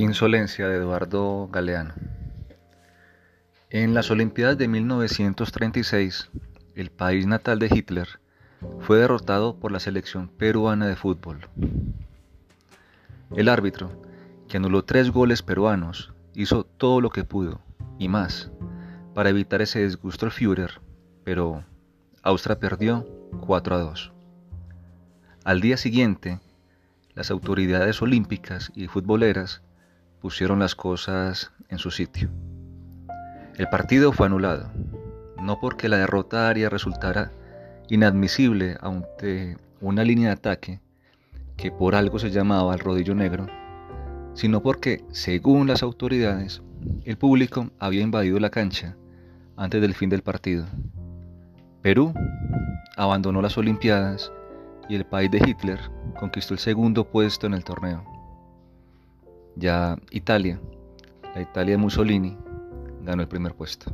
Insolencia de Eduardo Galeano. En las Olimpiadas de 1936, el país natal de Hitler fue derrotado por la selección peruana de fútbol. El árbitro, que anuló tres goles peruanos, hizo todo lo que pudo, y más, para evitar ese disgusto al Führer, pero Austria perdió 4 a 2. Al día siguiente, las autoridades olímpicas y futboleras pusieron las cosas en su sitio. El partido fue anulado, no porque la derrota aria resultara inadmisible ante una línea de ataque que por algo se llamaba el rodillo negro, sino porque, según las autoridades, el público había invadido la cancha antes del fin del partido. Perú abandonó las Olimpiadas y el país de Hitler conquistó el segundo puesto en el torneo. Ya Italia, la Italia de Mussolini, ganó el primer puesto.